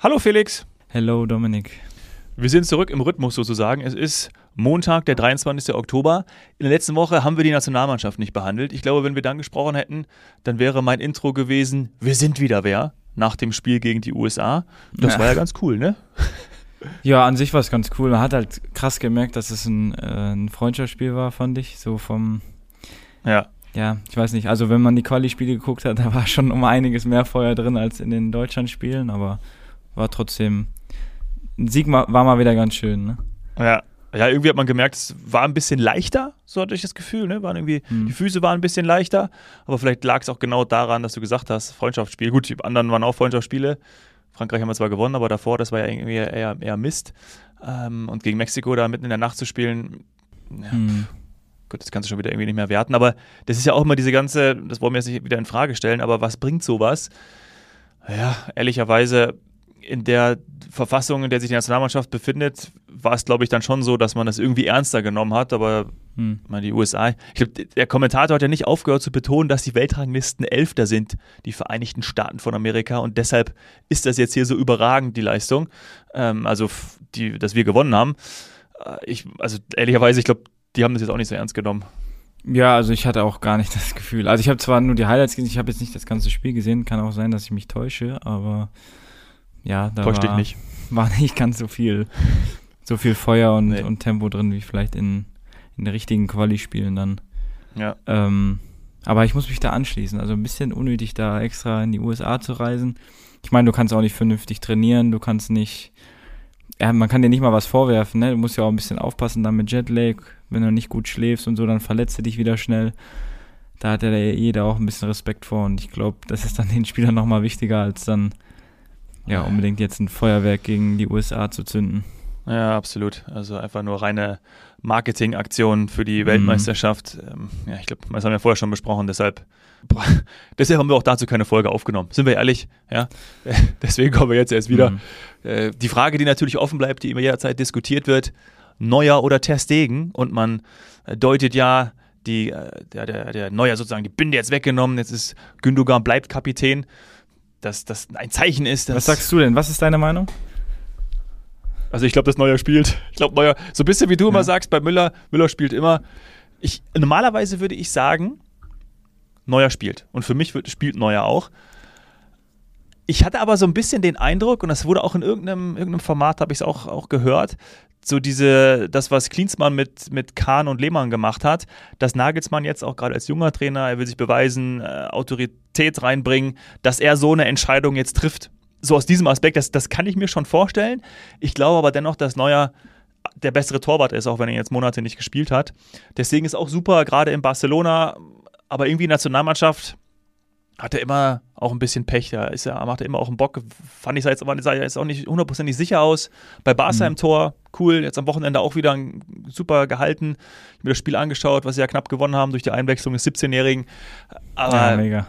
Hallo Felix. Hello Dominik. Wir sind zurück im Rhythmus sozusagen. Es ist Montag, der 23. Oktober. In der letzten Woche haben wir die Nationalmannschaft nicht behandelt. Ich glaube, wenn wir dann gesprochen hätten, dann wäre mein Intro gewesen, wir sind wieder wer nach dem Spiel gegen die USA. Das ja. war ja ganz cool, ne? Ja, an sich war es ganz cool. Man hat halt krass gemerkt, dass es ein, äh, ein Freundschaftsspiel war, fand ich. So vom. Ja. Ja, ich weiß nicht. Also, wenn man die Quali-Spiele geguckt hat, da war schon um einiges mehr Feuer drin als in den Deutschland-Spielen, aber war trotzdem, ein Sieg war mal wieder ganz schön, ne? Ja. Ja, irgendwie hat man gemerkt, es war ein bisschen leichter, so hatte ich das Gefühl, ne? Waren irgendwie, hm. die Füße waren ein bisschen leichter, aber vielleicht lag es auch genau daran, dass du gesagt hast, Freundschaftsspiel. Gut, die anderen waren auch Freundschaftsspiele. Frankreich haben wir zwar gewonnen, aber davor, das war ja irgendwie eher, eher Mist. Ähm, und gegen Mexiko da mitten in der Nacht zu spielen, ja, hm. Gut, das kannst du schon wieder irgendwie nicht mehr werten, aber das ist ja auch immer diese ganze, das wollen wir jetzt nicht wieder in Frage stellen, aber was bringt sowas? Ja, ehrlicherweise in der Verfassung, in der sich die Nationalmannschaft befindet, war es, glaube ich, dann schon so, dass man das irgendwie ernster genommen hat. Aber hm. meine, die USA, ich glaube, der Kommentator hat ja nicht aufgehört zu betonen, dass die Weltranglisten Elfter sind, die Vereinigten Staaten von Amerika. Und deshalb ist das jetzt hier so überragend, die Leistung. Ähm, also, die, dass wir gewonnen haben. Äh, ich, also, ehrlicherweise, ich glaube, die haben das jetzt auch nicht so ernst genommen. Ja, also ich hatte auch gar nicht das Gefühl. Also ich habe zwar nur die Highlights gesehen, ich habe jetzt nicht das ganze Spiel gesehen, kann auch sein, dass ich mich täusche, aber ja, da war, dich nicht. war nicht ganz so viel, so viel Feuer und, nee. und Tempo drin, wie vielleicht in, in den richtigen Quali-Spielen dann. Ja. Ähm, aber ich muss mich da anschließen. Also ein bisschen unnötig, da extra in die USA zu reisen. Ich meine, du kannst auch nicht vernünftig trainieren, du kannst nicht, ja, man kann dir nicht mal was vorwerfen, ne? Du musst ja auch ein bisschen aufpassen dann mit Jetlag, wenn du nicht gut schläfst und so, dann verletzt du dich wieder schnell. Da hat ja jeder auch ein bisschen Respekt vor und ich glaube, das ist dann den Spielern nochmal wichtiger, als dann ja, unbedingt jetzt ein Feuerwerk gegen die USA zu zünden. Ja, absolut. Also einfach nur reine Marketingaktion für die. Weltmeisterschaft. Mhm. ja, ich glaube, das haben wir vorher schon besprochen, deshalb, boah, deshalb haben wir auch dazu keine Folge aufgenommen. Sind wir ehrlich? Ja, deswegen kommen wir jetzt erst wieder. Mhm. Äh, die Frage, die natürlich offen bleibt, die immer jederzeit diskutiert wird, Neuer oder Ter Stegen und man äh, deutet ja die, der, der, der Neuer sozusagen die Binde jetzt weggenommen, jetzt ist Gündogan bleibt Kapitän dass das ein Zeichen ist. Was sagst du denn? Was ist deine Meinung? Also ich glaube, dass Neuer spielt. Ich glaube, Neuer, so ein bisschen wie du ja. immer sagst, bei Müller, Müller spielt immer. Ich, normalerweise würde ich sagen, Neuer spielt. Und für mich wird, spielt Neuer auch. Ich hatte aber so ein bisschen den Eindruck, und das wurde auch in irgendeinem, irgendeinem Format, habe ich es auch, auch gehört, so diese, das, was Klinsmann mit, mit Kahn und Lehmann gemacht hat, dass Nagelsmann jetzt auch gerade als junger Trainer, er will sich beweisen, äh, Autorität reinbringen, dass er so eine Entscheidung jetzt trifft. So aus diesem Aspekt, das, das kann ich mir schon vorstellen. Ich glaube aber dennoch, dass Neuer der bessere Torwart ist, auch wenn er jetzt Monate nicht gespielt hat. Deswegen ist auch super, gerade in Barcelona, aber irgendwie Nationalmannschaft hat er immer auch ein bisschen Pech. Da ist er, macht er immer auch einen Bock. Fand ich jetzt aber, sah jetzt auch nicht hundertprozentig sicher aus. Bei Barca mhm. im Tor, cool. Jetzt am Wochenende auch wieder super gehalten. Ich habe mir das Spiel angeschaut, was sie ja knapp gewonnen haben durch die Einwechslung des 17-Jährigen. Aber ja, mega.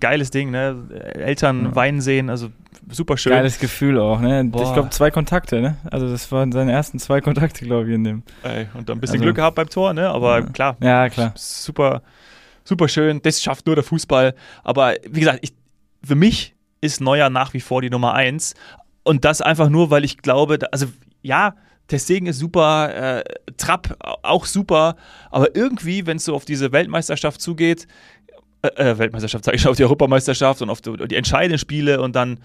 Geiles Ding, ne? Eltern ja. weinen sehen, also super schön. Geiles Gefühl auch, ne? Boah. Ich glaube, zwei Kontakte, ne? Also, das waren seine ersten zwei Kontakte, glaube ich, in dem. Ey, und dann ein bisschen also, Glück gehabt beim Tor, ne? Aber ja. klar. Ja, klar. Super super schön, das schafft nur der Fußball. Aber wie gesagt, ich, für mich ist Neuer nach wie vor die Nummer eins. Und das einfach nur, weil ich glaube, also ja, Testegen ist super, äh, Trapp auch super, aber irgendwie, wenn es so auf diese Weltmeisterschaft zugeht, äh, äh Weltmeisterschaft sage ich schon, auf die Europameisterschaft und auf die, die entscheidenden Spiele und dann,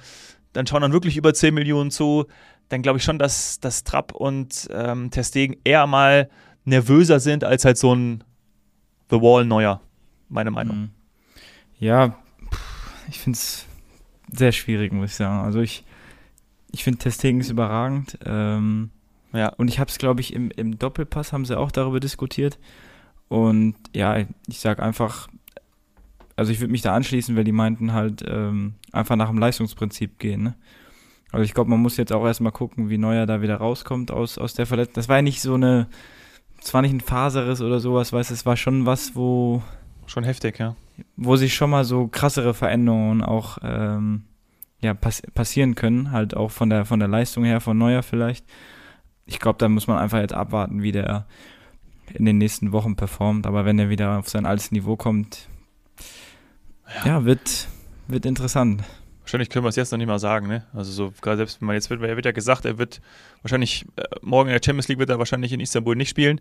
dann schauen dann wirklich über 10 Millionen zu, dann glaube ich schon, dass, dass Trapp und ähm, Testegen eher mal nervöser sind als halt so ein The Wall Neuer meine Meinung. Mhm. Ja, ich finde es sehr schwierig, muss ich sagen. Also ich, ich finde Testing ist überragend. Ähm, ja. Und ich habe es, glaube ich, im, im Doppelpass haben sie auch darüber diskutiert. Und ja, ich sage einfach, also ich würde mich da anschließen, weil die meinten halt ähm, einfach nach dem Leistungsprinzip gehen. Ne? Also ich glaube, man muss jetzt auch erstmal gucken, wie Neuer da wieder rauskommt aus, aus der Verletzung. Das war ja nicht so eine, es war nicht ein Faserriss oder sowas, weißt es war schon was, wo Schon heftig, ja. Wo sich schon mal so krassere Veränderungen auch ähm, ja, pass passieren können, halt auch von der, von der Leistung her, von Neuer vielleicht. Ich glaube, da muss man einfach jetzt abwarten, wie der in den nächsten Wochen performt. Aber wenn er wieder auf sein altes Niveau kommt, ja, ja wird, wird interessant. Wahrscheinlich können wir es jetzt noch nicht mal sagen, ne? Also so gerade selbst wenn man jetzt wird, er wird ja gesagt, er wird wahrscheinlich äh, morgen in der Champions League wird er wahrscheinlich in Istanbul nicht spielen,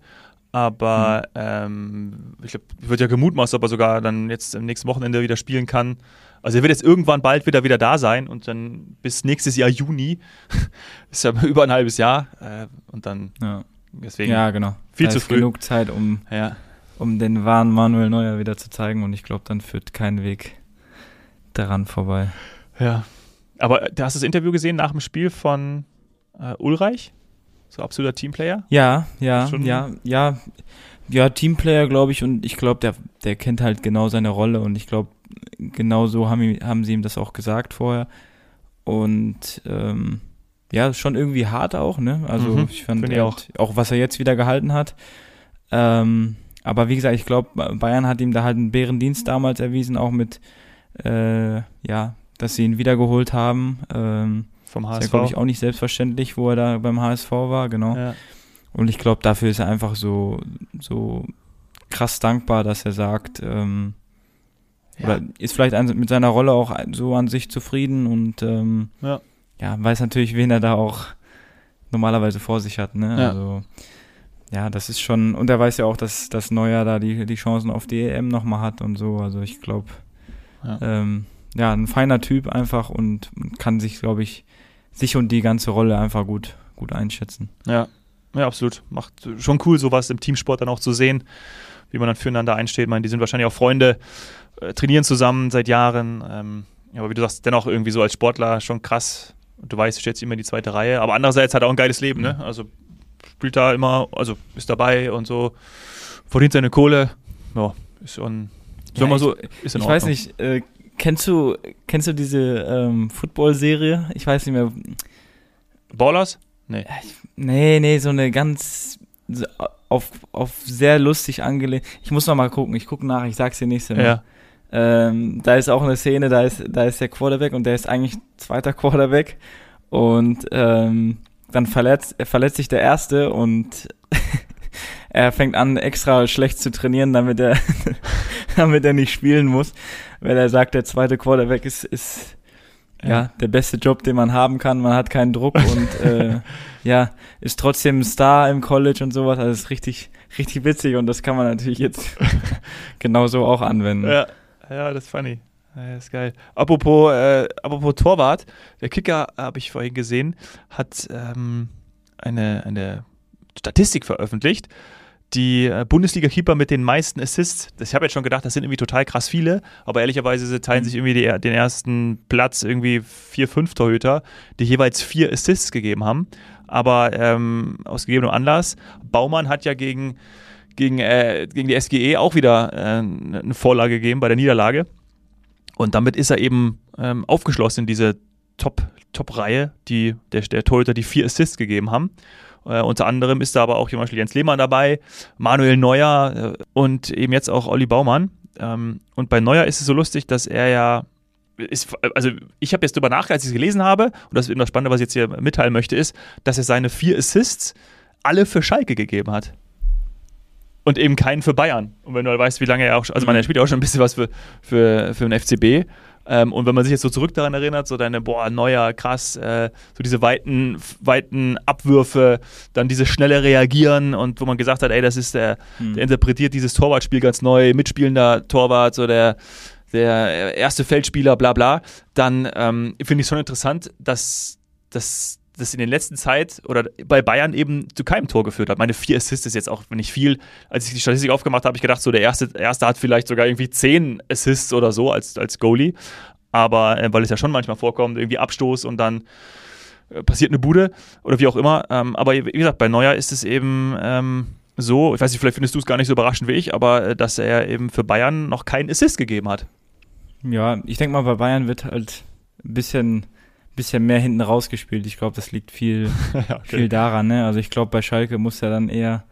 aber mhm. ähm, ich glaube, wird ja gemutmaßt, ob er sogar dann jetzt am nächsten Wochenende wieder spielen kann. Also er wird jetzt irgendwann bald wieder wieder da sein und dann bis nächstes Jahr Juni ist ja über ein halbes Jahr äh, und dann ja. deswegen ja genau viel da zu früh genug Zeit um ja. um den wahren Manuel Neuer wieder zu zeigen und ich glaube dann führt kein Weg daran vorbei. Ja. Aber du hast das Interview gesehen nach dem Spiel von äh, Ulreich? So absoluter Teamplayer? Ja, ja, ja, ja. Ja, Teamplayer, glaube ich, und ich glaube, der, der kennt halt genau seine Rolle und ich glaube, genau so haben, haben sie ihm das auch gesagt vorher. Und ähm, ja, schon irgendwie hart auch, ne? Also mhm, ich fand ich auch. auch, was er jetzt wieder gehalten hat. Ähm, aber wie gesagt, ich glaube, Bayern hat ihm da halt einen Bärendienst damals erwiesen, auch mit äh, ja, dass sie ihn wiedergeholt haben. Ähm, Vom HSV. Ist ja, glaube ich, auch nicht selbstverständlich, wo er da beim HSV war, genau. Ja. Und ich glaube, dafür ist er einfach so, so krass dankbar, dass er sagt, ähm, ja. oder ist vielleicht an, mit seiner Rolle auch so an sich zufrieden und ähm, ja. ja. weiß natürlich, wen er da auch normalerweise vor sich hat. Ne? Ja. Also ja, das ist schon, und er weiß ja auch, dass das Neuer da die, die Chancen auf die EM nochmal hat und so. Also ich glaube. Ähm, ja, ein feiner Typ einfach und kann sich, glaube ich, sich und die ganze Rolle einfach gut, gut einschätzen. Ja, ja, absolut. Macht schon cool, sowas im Teamsport dann auch zu sehen, wie man dann füreinander einsteht. Ich meine, die sind wahrscheinlich auch Freunde, äh, trainieren zusammen seit Jahren. Ähm, aber wie du sagst, dennoch irgendwie so als Sportler schon krass. Und du weißt, du stellst immer in die zweite Reihe. Aber andererseits hat er auch ein geiles Leben, ne? Also spielt da immer, also ist dabei und so, verdient seine Kohle. Ja, ist schon, ja, mal so, Ich weiß nicht, äh, Kennst du, kennst du diese ähm, Football-Serie? Ich weiß nicht mehr. Ballers? Nee. Nee, nee, so eine ganz so auf, auf sehr lustig angelegt. Ich muss noch mal gucken, ich gucke nach, ich sag's dir nächste Mal. Ja. Ähm, da ist auch eine Szene, da ist, da ist der Quarterback und der ist eigentlich zweiter Quarterback und ähm, dann verletzt, verletzt sich der erste und er fängt an, extra schlecht zu trainieren, damit er, damit er nicht spielen muss, weil er sagt, der zweite Quarterback ist, ist ja. ja der beste Job, den man haben kann. Man hat keinen Druck und äh, ja, ist trotzdem ein Star im College und sowas. Also ist richtig, richtig witzig und das kann man natürlich jetzt genauso auch anwenden. Ja, ja, das ist funny. Ja, ist geil. Apropos, äh, apropos Torwart, der Kicker, habe ich vorhin gesehen, hat ähm, eine, eine Statistik veröffentlicht die äh, Bundesliga-Keeper mit den meisten Assists. Ich habe jetzt schon gedacht, das sind irgendwie total krass viele, aber ehrlicherweise teilen mhm. sich irgendwie die, den ersten Platz irgendwie vier, fünf Torhüter, die jeweils vier Assists gegeben haben. Aber ähm, aus gegebenem Anlass, Baumann hat ja gegen, gegen, äh, gegen die SGE auch wieder äh, eine Vorlage gegeben bei der Niederlage. Und damit ist er eben ähm, aufgeschlossen in diese Top-Reihe, Top die, der, der Torhüter, die vier Assists gegeben haben. Äh, unter anderem ist da aber auch zum Beispiel Jens Lehmann dabei, Manuel Neuer äh, und eben jetzt auch Olli Baumann. Ähm, und bei Neuer ist es so lustig, dass er ja ist, also ich habe jetzt darüber nachgedacht, als ich es gelesen habe, und das ist eben das Spannende, was ich jetzt hier mitteilen möchte, ist, dass er seine vier Assists alle für Schalke gegeben hat. Und eben keinen für Bayern. Und wenn du halt weißt, wie lange er auch, also man, er spielt ja auch schon ein bisschen was für, für, für den FCB. Ähm, und wenn man sich jetzt so zurück daran erinnert, so deine, boah, neuer, krass, äh, so diese weiten, weiten Abwürfe, dann dieses schnelle Reagieren und wo man gesagt hat, ey, das ist der, mhm. der interpretiert dieses Torwartspiel ganz neu, mitspielender Torwart, so der, der erste Feldspieler, bla bla, dann ähm, finde ich es schon interessant, dass, dass das in der letzten Zeit oder bei Bayern eben zu keinem Tor geführt hat. Meine vier Assists ist jetzt auch nicht viel. Als ich die Statistik aufgemacht habe, habe ich gedacht, so der erste, erste hat vielleicht sogar irgendwie zehn Assists oder so als, als Goalie. Aber äh, weil es ja schon manchmal vorkommt, irgendwie Abstoß und dann äh, passiert eine Bude oder wie auch immer. Ähm, aber wie gesagt, bei Neuer ist es eben ähm, so, ich weiß nicht, vielleicht findest du es gar nicht so überraschend wie ich, aber äh, dass er eben für Bayern noch keinen Assist gegeben hat. Ja, ich denke mal, bei Bayern wird halt ein bisschen bisschen mehr hinten rausgespielt. Ich glaube, das liegt viel, okay. viel daran. Ne? Also ich glaube, bei Schalke muss er dann eher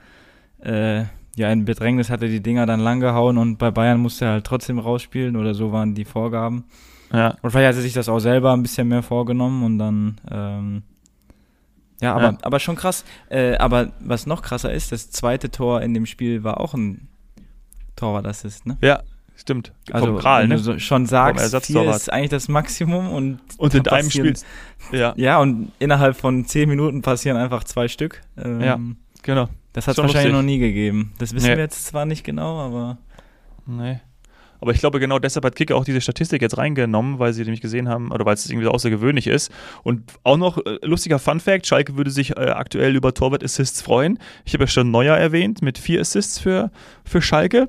äh, ja in Bedrängnis hat er die Dinger dann lang gehauen und bei Bayern musste er halt trotzdem rausspielen oder so waren die Vorgaben. Ja. Und vielleicht hat er sich das auch selber ein bisschen mehr vorgenommen und dann ähm, ja, aber, ja. aber schon krass. Äh, aber was noch krasser ist, das zweite Tor in dem Spiel war auch ein Torwart-Assist, ne? Ja, Stimmt. Also, Vom Kral, ne? so schon sagst, vier ist eigentlich das Maximum und Und in einem Spiel. Ja, Ja, und innerhalb von zehn Minuten passieren einfach zwei Stück. Ähm, Ja. genau. Das hat es wahrscheinlich lustig. noch nie gegeben. Das wissen Nee. wir jetzt zwar nicht genau, aber Nee. Aber ich glaube, genau deshalb hat Kicker auch diese Statistik jetzt reingenommen, weil sie nämlich gesehen haben, oder weil es irgendwie so außergewöhnlich ist. Und auch noch äh, lustiger Fun-Fact: Schalke würde sich äh, aktuell über Torwart-Assists freuen. Ich habe ja schon Neuer erwähnt mit vier Assists für, für Schalke.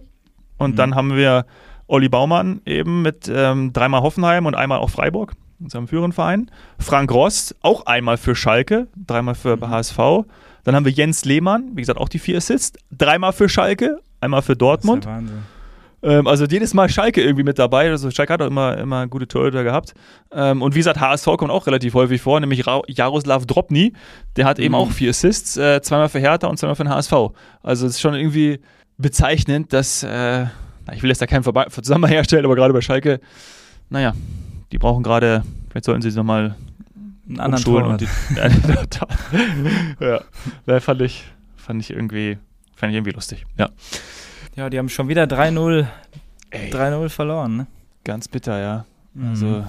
Und Mhm. dann haben wir Olli Baumann eben mit ähm, dreimal Hoffenheim und einmal auch Freiburg, unserem führenden Verein. Frank Rost auch einmal für Schalke, dreimal für Mhm. HSV. Dann haben wir Jens Lehmann, wie gesagt, auch die vier Assists, dreimal für Schalke, einmal für Dortmund. das ist Wahnsinn. Ähm, also jedes Mal Schalke irgendwie mit dabei. Also Schalke hat auch immer, immer gute Torhüter gehabt. Ähm, und wie gesagt, HSV kommt auch relativ häufig vor, nämlich Ra Jaroslav Dropny. Der hat eben Mhm. auch vier Assists, äh, zweimal für Hertha und zweimal für den HSV. Also es ist schon irgendwie bezeichnend, dass, äh, ich will jetzt da keinen Verba- Zusammenhang herstellen, aber gerade bei Schalke, naja, die brauchen gerade, vielleicht sollten sie es nochmal Einen anderen Torwart. und die, ja, ja, fand ich, fand ich irgendwie, fand ich irgendwie lustig. Ja. Ja, die haben schon wieder 3-0 Ey, 3-0 verloren, ne? ganz bitter, ja. Mhm. Also,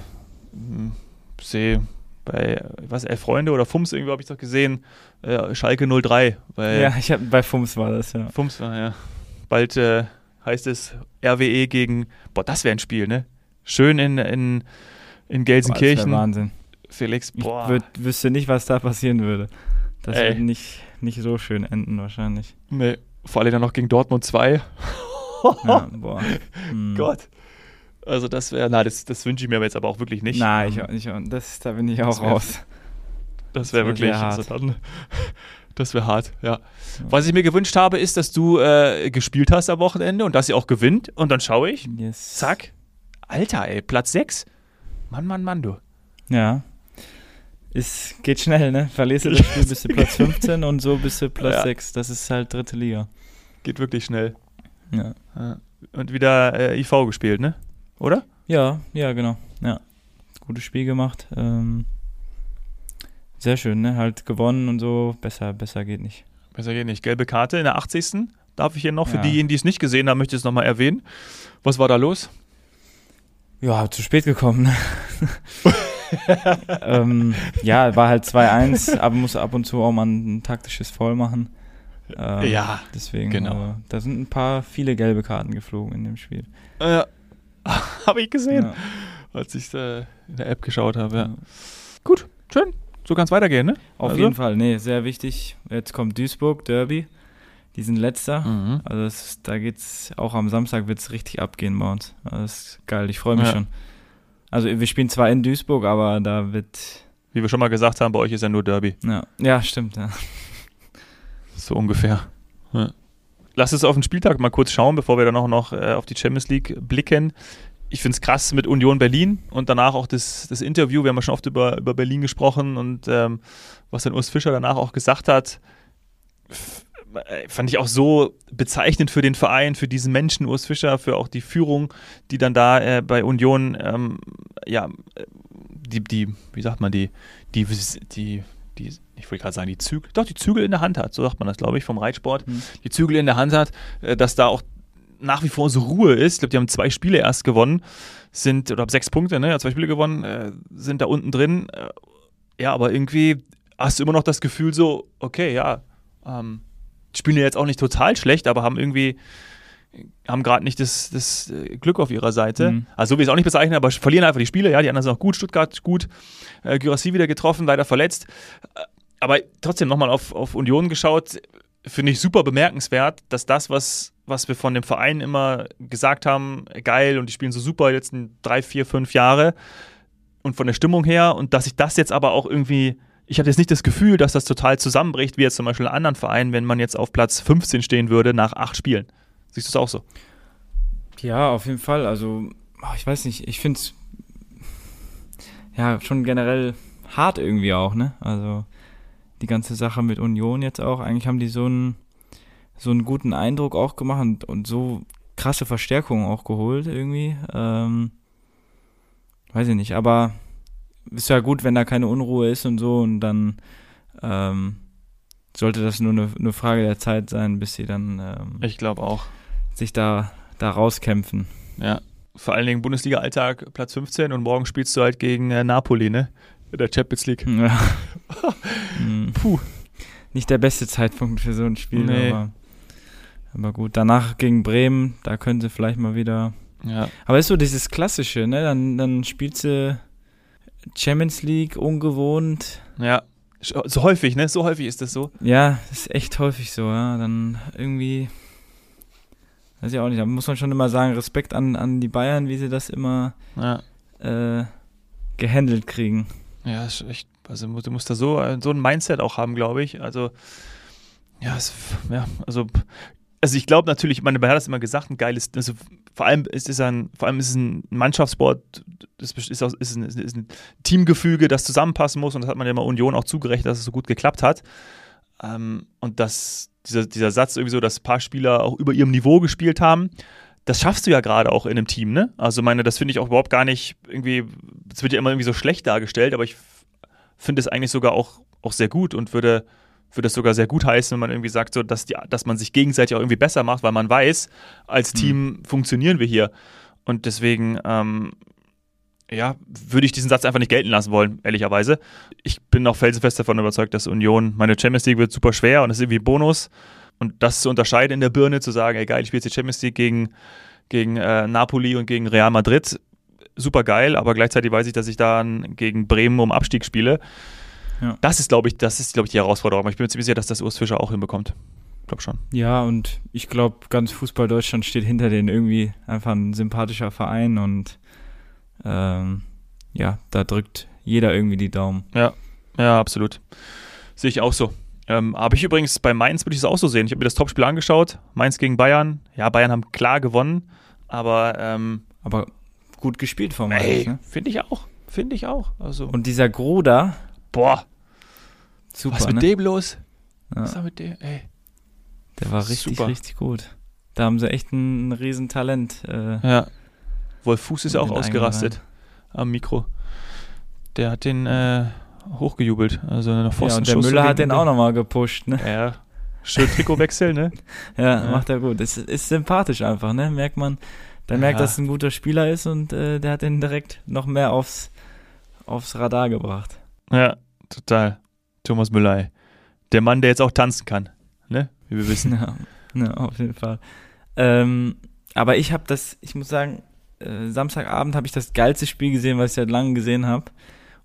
mh, sehe bei, was, Elf Freunde oder Fums irgendwie habe ich doch gesehen, äh, Schalke 03. Bei ja, ich hab, bei Fums war das, ja. Fums, war, ja. Bald äh, heißt es RWE gegen, boah, das wäre ein Spiel, ne? Schön in, in, in Boah, Gelsenkirchen. Wahnsinn. Felix, Ich boah. würd, wüsste nicht, was da passieren würde. Das Ey. würde nicht, nicht so schön enden, wahrscheinlich. nee, vor allem dann noch gegen Dortmund 2. Ja, boah. Hm. Gott. Also das wäre, na, das, das wünsche ich mir jetzt aber auch wirklich nicht. Nein, ich das, da bin ich auch Das wär- raus. Das wäre wär wirklich, also dann, das wäre hart, ja. Was ich mir gewünscht habe, ist, dass du äh, gespielt hast am Wochenende und dass ihr auch gewinnt und dann schaue ich, Yes. zack, Alter, ey, Platz 6. Mann, Mann, Mann, du. Ja. Es geht schnell, ne? Verlierst du das Spiel, bist du Platz 15 und so bist du Platz Ja. 6. Das ist halt dritte Liga. Geht wirklich schnell. Ja. Ja. Und wieder äh, IV gespielt, ne? Oder? Ja, ja, genau. Ja. Gutes Spiel gemacht. Ähm, sehr schön, ne? Halt gewonnen und so. Besser, besser geht nicht. Besser geht nicht. Gelbe Karte in der 80. Darf ich hier noch, für Ja. diejenigen, die es nicht gesehen haben, möchte ich es nochmal erwähnen. Was war da los? Ja, zu spät gekommen. ne? ähm, ja, war halt 2-1, aber muss ab und zu auch mal ein taktisches Foul machen. Ähm, Ja, Deswegen, genau. äh, da sind ein paar, viele gelbe Karten geflogen in dem Spiel. Äh, habe ich gesehen, Ja. als ich äh, in der App geschaut habe. Ja. Gut, schön. So kann es weitergehen, ne? Auf Also? jeden Fall, nee, sehr wichtig. Jetzt kommt Duisburg, Derby. Die sind letzter. Mhm. Also das, da geht's, auch am Samstag wird es richtig abgehen bei uns. Also das ist geil, ich freue mich Ja. schon. Also wir spielen zwar in Duisburg, aber da wird, Wie wir schon mal gesagt haben, bei euch ist ja nur Derby. ja, ja stimmt, ja. So ungefähr. Ja. Lass uns auf den Spieltag mal kurz schauen, bevor wir dann auch noch äh, auf die Champions League blicken. Ich finde es krass mit Union Berlin und danach auch das, das Interview. Wir haben ja schon oft über, über Berlin gesprochen und ähm, was dann Urs Fischer danach auch gesagt hat, äh, fand ich auch so bezeichnend für den Verein, für diesen Menschen, Urs Fischer, für auch die Führung, die dann da äh, bei Union, ähm, ja, äh, die, die, wie sagt man, die, die, die, die ich wollte gerade sagen, die Zügel, doch, die Zügel in der Hand hat, so sagt man das, glaube ich, vom Reitsport, Hm. die Zügel in der Hand hat, äh, dass da auch nach wie vor so Ruhe ist. Ich glaube, die haben zwei Spiele erst gewonnen, sind, oder sechs Punkte, ne, ja, zwei Spiele gewonnen, äh, sind da unten drin. Äh, ja, aber irgendwie hast du immer noch das Gefühl so, okay, ja, ähm, spielen ja jetzt auch nicht total schlecht, aber haben irgendwie haben gerade nicht das, das äh, Glück auf ihrer Seite. Mhm. Also so will ich es auch nicht bezeichnen, aber verlieren einfach die Spiele. Ja, die anderen sind auch gut. Stuttgart gut. Äh, Gyrassi wieder getroffen, leider verletzt. Äh, aber trotzdem nochmal auf, auf Union geschaut, finde ich super bemerkenswert, dass das, was, was wir von dem Verein immer gesagt haben, geil und die spielen so super die letzten drei, vier, fünf Jahre und von der Stimmung her und dass sich das jetzt aber auch irgendwie, ich habe jetzt nicht das Gefühl, dass das total zusammenbricht, wie jetzt zum Beispiel in anderen Vereinen, wenn man jetzt auf Platz 15 stehen würde nach acht Spielen. Siehst du es auch so? Ja, auf jeden Fall. Also, ach, ich weiß nicht, ich finde es ja schon generell hart irgendwie auch, ne? Also die ganze Sache mit Union jetzt auch. Eigentlich haben die so einen so einen guten Eindruck auch gemacht und, und so krasse Verstärkungen auch geholt irgendwie. Ähm, weiß ich nicht, aber ist ja gut, wenn da keine Unruhe ist und so und dann ähm, sollte das nur eine, eine Frage der Zeit sein, bis sie dann ähm, Ich glaube auch. sich da, da rauskämpfen. Ja, vor allen Dingen Bundesliga-Alltag Platz 15 und morgen spielst du halt gegen äh, Napoli, ne? In der Champions League. Ja. Hm. Puh. Nicht der beste Zeitpunkt für so ein Spiel, nee. aber, aber gut. Danach gegen Bremen, da könnte vielleicht mal wieder. Ja. Aber ist so dieses Klassische, ne? Dann, dann spielst du Champions League ungewohnt. Ja. So häufig, ne? So häufig ist das so. Ja, ist echt häufig so, ja. Dann irgendwie weiß ich auch nicht, da muss man schon immer sagen, Respekt an, an die Bayern, wie sie das immer ja. äh, gehandelt kriegen. Ja, ist echt, also du musst da so, so ein Mindset auch haben, glaube ich. Also, ja, es, ja, also, also ich glaube natürlich, meine, man hat das immer gesagt, ein geiles, also vor allem ist es ein, vor allem ist es ein Mannschaftssport, das ist, auch, ist, ein, ist ein Teamgefüge, das zusammenpassen muss und das hat man ja immer Union auch zugerechnet, dass es so gut geklappt hat. Ähm, und das, dieser, dieser Satz irgendwie so, dass ein paar Spieler auch über ihrem Niveau gespielt haben, das schaffst du ja gerade auch in einem Team, ne? Also meine, das finde ich auch überhaupt gar nicht irgendwie, es wird ja immer irgendwie so schlecht dargestellt, aber ich finde es eigentlich sogar auch, auch sehr gut und würde, würde es sogar sehr gut heißen, wenn man irgendwie sagt, so, dass, die, dass man sich gegenseitig auch irgendwie besser macht, weil man weiß, als mhm. Team mhm. funktionieren wir hier. Und deswegen ähm, ja, würde ich diesen Satz einfach nicht gelten lassen wollen, ehrlicherweise. Ich bin auch felsenfest davon überzeugt, dass Union, meine Champions League wird super schwer und es ist irgendwie Bonus. Und das zu unterscheiden in der Birne, zu sagen, ey geil, ich spiele jetzt die Champions League gegen, gegen äh, Napoli und gegen Real Madrid, super geil, aber gleichzeitig weiß ich, dass ich dann gegen Bremen um Abstieg spiele. Ja. Das ist, glaube ich, das ist, glaube ich, die Herausforderung. Aber ich bin mir ziemlich sicher, dass das Urs Fischer auch hinbekommt. Ich glaube schon. Ja, und ich glaube, ganz Fußball Deutschland steht hinter denen irgendwie einfach ein sympathischer Verein und ähm, ja, da drückt jeder irgendwie die Daumen. Ja, ja, absolut. Sehe ich auch so. Ähm, habe ich übrigens bei Mainz würde ich es auch so sehen. Ich habe mir das Topspiel angeschaut. Mainz gegen Bayern. Ja, Bayern haben klar gewonnen, aber ähm, aber gut gespielt von Mainz. Ne? Finde ich auch. Finde ich auch. Also und dieser Gruda. Boah. Super. Was mit ne? dem los? Ja. Was war mit dem? Ey. Der war richtig, Super. richtig gut. Da haben sie echt ein, ein Riesentalent. Äh, ja. Wolf Fuß ist ja auch ausgerastet am Mikro. Der hat den äh, hochgejubelt. Also Ja, und der Müller hat den auch nochmal gepusht, ne? Ja. Schön Trikotwechsel, ne? ja, ja, macht er gut. Es ist, ist sympathisch einfach, ne? Merkt man, der merkt, dass es ein guter Spieler ist und äh, der hat den direkt noch mehr aufs, aufs Radar gebracht. Ja, total. Thomas Müller, Der Mann, der jetzt auch tanzen kann, ne? Wie wir wissen. Ja, ja auf jeden Fall. Ähm, aber ich habe das, ich muss sagen, äh, Samstagabend habe ich das geilste Spiel gesehen, was ich seit langem gesehen habe.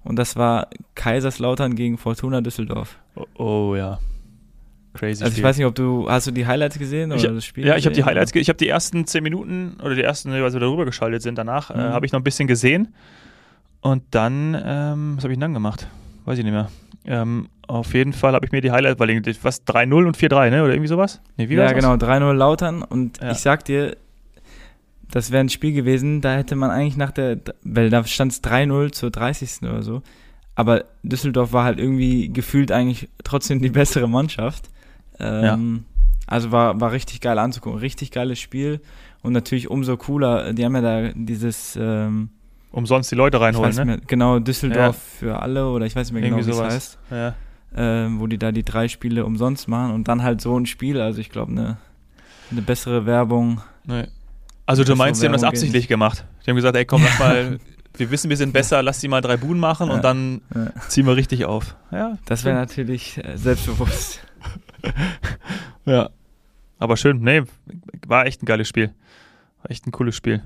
Und das war Kaiserslautern gegen Fortuna Düsseldorf. Oh, oh ja. Crazy. Also ich weiß nicht, ob du, hast du die Highlights gesehen oder ich, das Spiel? Ja, ich habe die Highlights, ich habe die ersten zehn Minuten oder die ersten, als wir darüber geschaltet sind, danach äh, mhm. äh, habe ich noch ein bisschen gesehen. Und dann, ähm, was habe ich denn dann gemacht? Weiß ich nicht mehr. Ähm, auf jeden Fall habe ich mir die Highlights, weil was 3-0 und 4-3, ne? Oder irgendwie sowas? Nee, wie ja, genau, 3-0 Lautern und ja. ich sag dir, das wäre ein Spiel gewesen, da hätte man eigentlich nach der, weil da stand es 3-0 zur 30. oder so. Aber Düsseldorf war halt irgendwie gefühlt eigentlich trotzdem die bessere Mannschaft. Ähm, ja. Also war, war richtig geil anzugucken. Richtig geiles Spiel. Und natürlich umso cooler, die haben ja da dieses ähm, Umsonst die Leute reinholen, ne? Mehr, genau, Düsseldorf ja. für alle oder ich weiß nicht mehr genau, wie es heißt. Ja. Ähm, wo die da die drei Spiele umsonst machen und dann halt so ein Spiel. Also ich glaube, eine, eine bessere Werbung. Nee. Also du meinst, die haben das absichtlich gemacht. Die haben gesagt, ey komm, lass mal, wir wissen, wir sind besser, lass die mal drei Buden machen ja. und dann ziehen wir richtig auf. Ja, das wäre natürlich äh, selbstbewusst. ja. Aber schön, nee, war echt ein geiles Spiel. War echt ein cooles Spiel.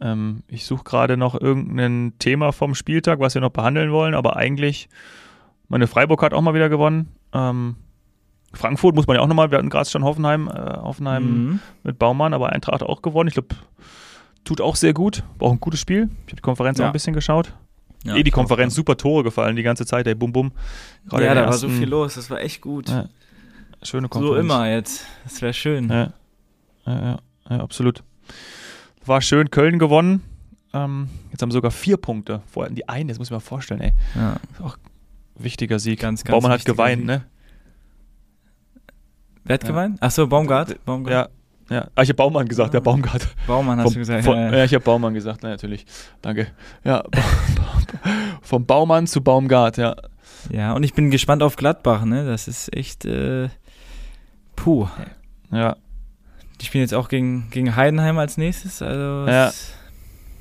Ähm, ich suche gerade noch irgendein Thema vom Spieltag, was wir noch behandeln wollen, aber eigentlich, meine Freiburg hat auch mal wieder gewonnen. Ähm, Frankfurt muss man ja auch nochmal, wir hatten gerade schon Hoffenheim, äh, Hoffenheim mhm. mit Baumann, aber Eintracht auch gewonnen. Ich glaube, tut auch sehr gut. War auch ein gutes Spiel. Ich habe die Konferenz ja. auch ein bisschen geschaut. Ja, eh die Konferenz, super Tore gefallen die ganze Zeit, ey, bum bum. Gerade ja, da ersten, war so viel los, das war echt gut. Ja, schöne Konferenz. So immer jetzt, das wäre schön. Ja. Ja, ja, absolut. War schön, Köln gewonnen. Ähm, jetzt haben wir sogar vier Punkte. Vorher die einen, das muss ich mir vorstellen, ey. Ja. Auch wichtiger Sieg. Ganz, ganz Baumann hat geweint, Sieg. ne? Wer hat ja. gemeint? Achso, Baumgart. Baumgart. Ja. Ja, ah, ich habe Baumann gesagt, der Baumgart. Baumann hast vom, du gesagt, von, ja. ja. ich habe Baumann gesagt, na, natürlich. Danke. Ja, vom Baumann zu Baumgart, ja. Ja, und ich bin gespannt auf Gladbach, ne? Das ist echt, äh, puh. Ja. Die spielen jetzt auch gegen, gegen Heidenheim als nächstes. Also ja.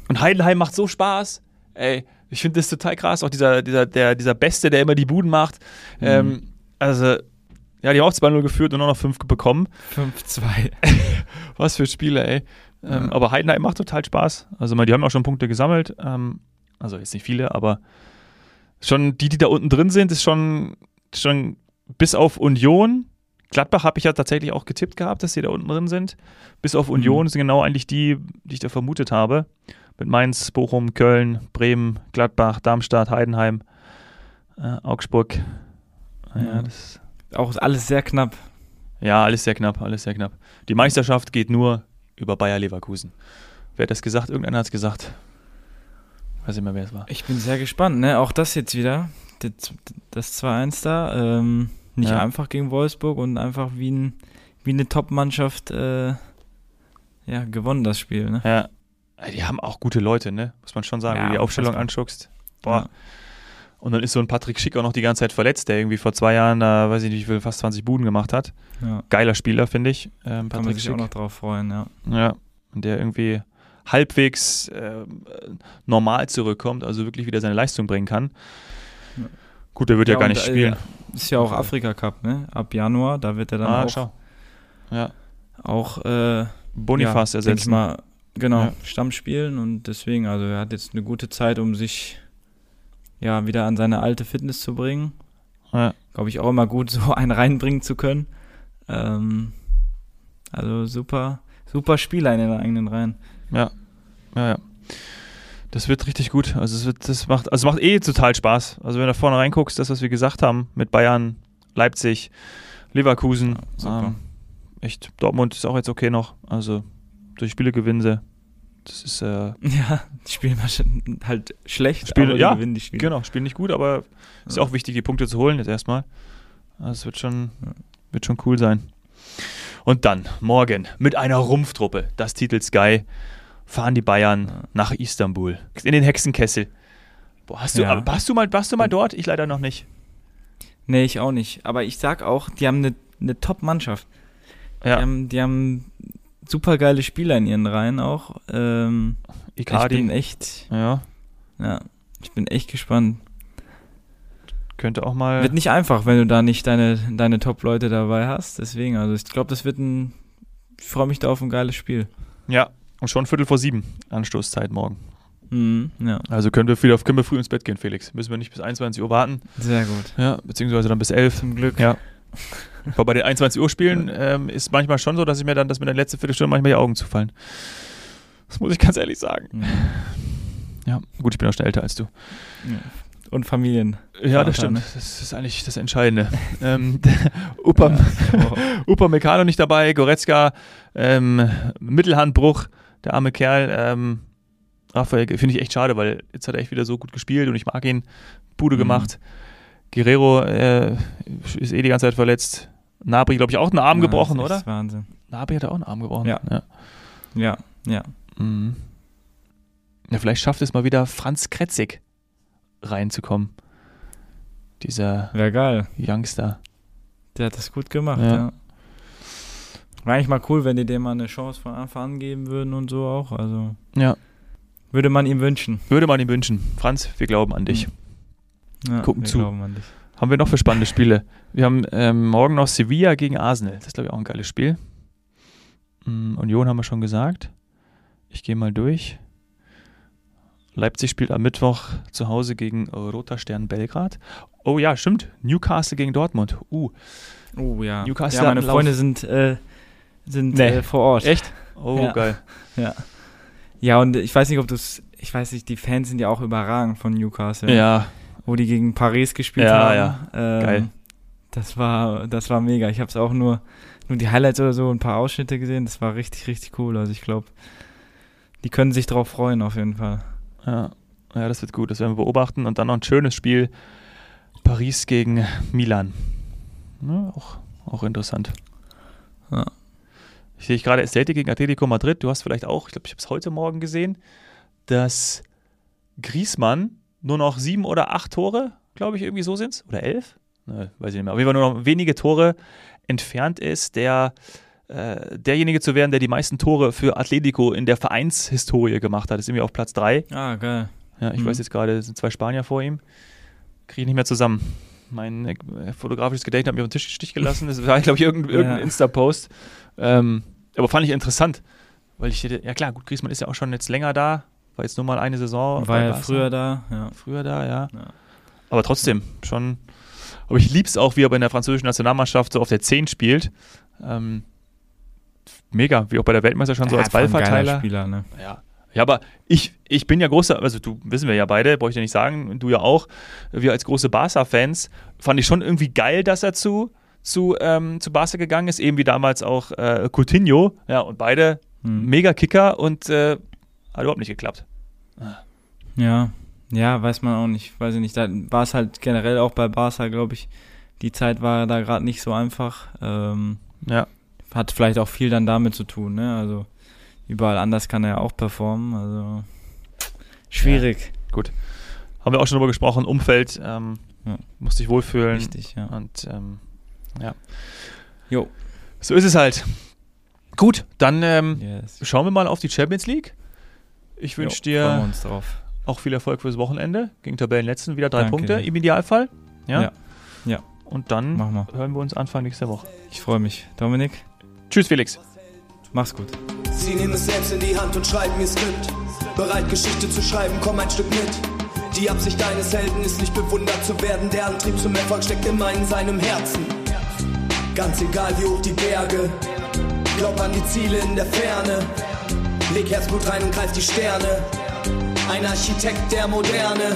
Und Heidenheim macht so Spaß. Ey, ich finde das total krass. Auch dieser, dieser, der, dieser Beste, der immer die Buden macht. Mhm. Ähm, also, ja, die haben auch 2-0 geführt und nur noch 5 bekommen. 5-2. Was für Spiele, ey. Ähm, ja. Aber Heidenheim macht total Spaß. Also, die haben auch schon Punkte gesammelt. Ähm, also, jetzt nicht viele, aber schon die, die da unten drin sind, ist schon, schon bis auf Union. Gladbach habe ich ja tatsächlich auch getippt gehabt, dass sie da unten drin sind. Bis auf Union mhm. sind genau eigentlich die, die ich da vermutet habe. Mit Mainz, Bochum, Köln, Bremen, Gladbach, Darmstadt, Heidenheim, äh, Augsburg. Ja, das auch alles sehr knapp. Ja, alles sehr knapp, alles sehr knapp. Die Meisterschaft geht nur über Bayer Leverkusen. Wer hat das gesagt? Irgendeiner hat es gesagt. Weiß nicht mehr, wer es war. Ich bin sehr gespannt, ne? Auch das jetzt wieder. Das 2-1 da. Ähm, nicht ja. einfach gegen Wolfsburg und einfach wie, ein, wie eine Top-Mannschaft äh, ja, gewonnen, das Spiel, ne? Ja. Die haben auch gute Leute, ne? Muss man schon sagen, ja, wenn du die Aufstellung anschuckst. Boah. Ja. Und dann ist so ein Patrick Schick auch noch die ganze Zeit verletzt, der irgendwie vor zwei Jahren, da weiß ich nicht, wie viel, fast 20 Buden gemacht hat. Ja. Geiler Spieler, finde ich. Ähm, Patrick Kann man sich Schick. auch noch drauf freuen, ja. Ja, und der irgendwie halbwegs äh, normal zurückkommt, also wirklich wieder seine Leistung bringen kann. Gut, der wird ja, ja gar nicht spielen. Ist ja auch Afrika Cup, ne? Ab Januar, da wird er dann ah, auch, schau. Ja. auch äh, Bonifaz ja, ersetzen. Mal, genau, ja. Stamm spielen und deswegen, also er hat jetzt eine gute Zeit, um sich ja wieder an seine alte Fitness zu bringen. Ja. Glaube ich auch immer gut, so einen reinbringen zu können. Ähm, also super, super Spieler in den eigenen Reihen. Ja, ja, ja. Das wird richtig gut. Also es wird, das macht, also es macht eh total Spaß. Also wenn du da vorne reinguckst, das, was wir gesagt haben, mit Bayern, Leipzig, Leverkusen, ja, ähm, echt, Dortmund ist auch jetzt okay noch. Also durch Spiele gewinnen sie. Das ist äh, ja, die spielen halt schlecht, Spiele, aber ja, gewinnen die Spiele. Genau, spielen nicht gut, aber es ist auch wichtig, die Punkte zu holen jetzt erstmal. Also es wird schon, wird schon cool sein. Und dann morgen mit einer Rumpftruppe, das Titel Sky fahren die Bayern nach Istanbul. In den Hexenkessel. Boah, hast, du, ja. warst, du mal, warst du mal dort? Ich leider noch nicht. Nee, ich auch nicht. Aber ich sag auch, die haben eine, eine Top-Mannschaft. Ja. Die, haben, die haben super geile Spieler in ihren Reihen auch. Ähm, Icardi. Ich bin echt. Ja. Ja. Ich bin echt gespannt. Könnte auch mal. Wird nicht einfach, wenn du da nicht deine, deine Top-Leute dabei hast. Deswegen, also ich glaube, das wird ein. Ich freue mich da auf ein geiles Spiel. Ja, und schon Viertel vor sieben, Anstoßzeit morgen. Mhm, ja. Also können wir, wieder, können wir früh ins Bett gehen, Felix. Müssen wir nicht bis 21 Uhr warten. Sehr gut. Ja, beziehungsweise dann bis 11. Zum Glück. Ja. Aber bei den 21 Uhr Spielen ähm, ist manchmal schon so, dass ich mir dann, dass mir in der letzten Viertelstunde manchmal die Augen zufallen. Das muss ich ganz ehrlich sagen. Mhm. Ja, gut, ich bin auch schnell älter als du. Ja. Und Familien. Ja, das stimmt. Ne? Das ist eigentlich das Entscheidende. ähm, Upa, ja, oh. Nicht dabei, Goretzka, ähm, Mittelhandbruch der arme Kerl. Ähm, Raphael finde ich echt schade, weil jetzt hat er echt wieder so gut gespielt und ich mag ihn. Bude mhm. gemacht. Guerrero äh, ist eh die ganze Zeit verletzt. Nabri, glaube ich, auch einen Arm ja, gebrochen, oder? Wahnsinn. Nabri hat auch einen Arm gebrochen. Ja. Ja, ja. ja. Mhm. ja vielleicht schafft es mal wieder Franz Kretzig reinzukommen. Dieser. Youngster. Der hat das gut gemacht, ja. ja. Wäre eigentlich mal cool, wenn die dem mal eine Chance von Anfang an geben würden und so auch. Also ja. Würde man ihm wünschen. Würde man ihm wünschen. Franz, wir glauben an dich. Ja, Gucken zu. Haben wir noch für spannende Spiele? Wir haben ähm, morgen noch Sevilla gegen Arsenal. Das ist, glaube ich, auch ein geiles Spiel. Ähm, Union haben wir schon gesagt. Ich gehe mal durch. Leipzig spielt am Mittwoch zu Hause gegen Roter Stern Belgrad. Oh ja, stimmt. Newcastle gegen Dortmund. Uh. Oh ja. Newcastle ja, meine Freunde sind äh, sind nee. äh, vor Ort. Echt? Oh, ja. geil. Ja. Ja, und ich weiß nicht, ob du es, ich weiß nicht, die Fans sind ja auch überragend von Newcastle. Ja. Wo die gegen Paris gespielt ja, haben. Ja, ähm, geil. Das war, das war mega. Ich habe es auch nur, nur die Highlights oder so, ein paar Ausschnitte gesehen. Das war richtig, richtig cool. Also ich glaube, die können sich drauf freuen auf jeden Fall. Ja. ja, das wird gut. Das werden wir beobachten. Und dann noch ein schönes Spiel. Paris gegen Milan. Ja, auch, auch interessant. Ja. Ich sehe gerade Celtic gegen Atletico Madrid. Du hast vielleicht auch, ich glaube, ich habe es heute Morgen gesehen, dass Griesmann nur noch sieben oder acht Tore, glaube ich, irgendwie so sind es. Oder elf? Ne, weiß ich nicht mehr. Auf jeden Fall nur noch wenige Tore entfernt ist, der äh, derjenige zu werden, der die meisten Tore für Atletico in der Vereinshistorie gemacht hat. Ist irgendwie auf Platz 3. Ah, geil. Ja, ich mhm. weiß jetzt gerade, es sind zwei Spanier vor ihm. Kriege ich nicht mehr zusammen. Mein äh, fotografisches Gedächtnis hat mir auf den Tisch Stich gelassen. Das war, glaube ich, irgendein, irgendein ja. Insta-Post. Ähm, aber fand ich interessant. Weil ich hätte, ja klar, gut, Griezmann ist ja auch schon jetzt länger da. War jetzt nur mal eine Saison. War ja früher da, ja. Früher da, ja. ja. Aber trotzdem, schon. Aber ich liebe es auch, wie er bei der französischen Nationalmannschaft so auf der 10 spielt. Ähm, mega, wie auch bei der Weltmeisterschaft schon ja, so als Ballverteiler. Spieler, ne? Ja. Ja, aber ich, ich bin ja großer, also du wissen wir ja beide, brauche ich ja nicht sagen, du ja auch, wir als große Barca-Fans, fand ich schon irgendwie geil, dass er zu, zu, ähm, zu Barca gegangen ist, eben wie damals auch äh, Coutinho, ja, und beide hm. mega Kicker und äh, hat überhaupt nicht geklappt. Ja, ja, weiß man auch nicht, weiß ich nicht, da war es halt generell auch bei Barca, glaube ich, die Zeit war da gerade nicht so einfach. Ähm, ja. Hat vielleicht auch viel dann damit zu tun, ne? Also überall anders kann er ja auch performen. Also schwierig. Ja, gut. Haben wir auch schon drüber gesprochen, Umfeld, ähm, ja. musste ich wohlfühlen. Richtig, ja. Und ähm, ja. Jo. So ist es halt. Gut, dann ähm, yes. schauen wir mal auf die Champions League. Ich wünsche dir auch viel Erfolg fürs Wochenende. Gegen Tabellenletzten wieder drei Danke. Punkte im Idealfall. Ja. ja. ja. Und dann hören wir uns Anfang nächster Woche. Ich freue mich. Dominik. Tschüss, Felix. Mach's gut. Sie nehmen es selbst in die Hand und schreiben ihr Skript. Bereit, Geschichte zu schreiben, komm ein Stück mit. Die Absicht deines Helden ist nicht bewundert zu werden. Der Antrieb zum Erfolg steckt immer in seinem Herzen. Ganz egal wie hoch die Berge. Glaub an die Ziele in der Ferne. Leg Herzblut rein und greif die Sterne. Ein Architekt der Moderne.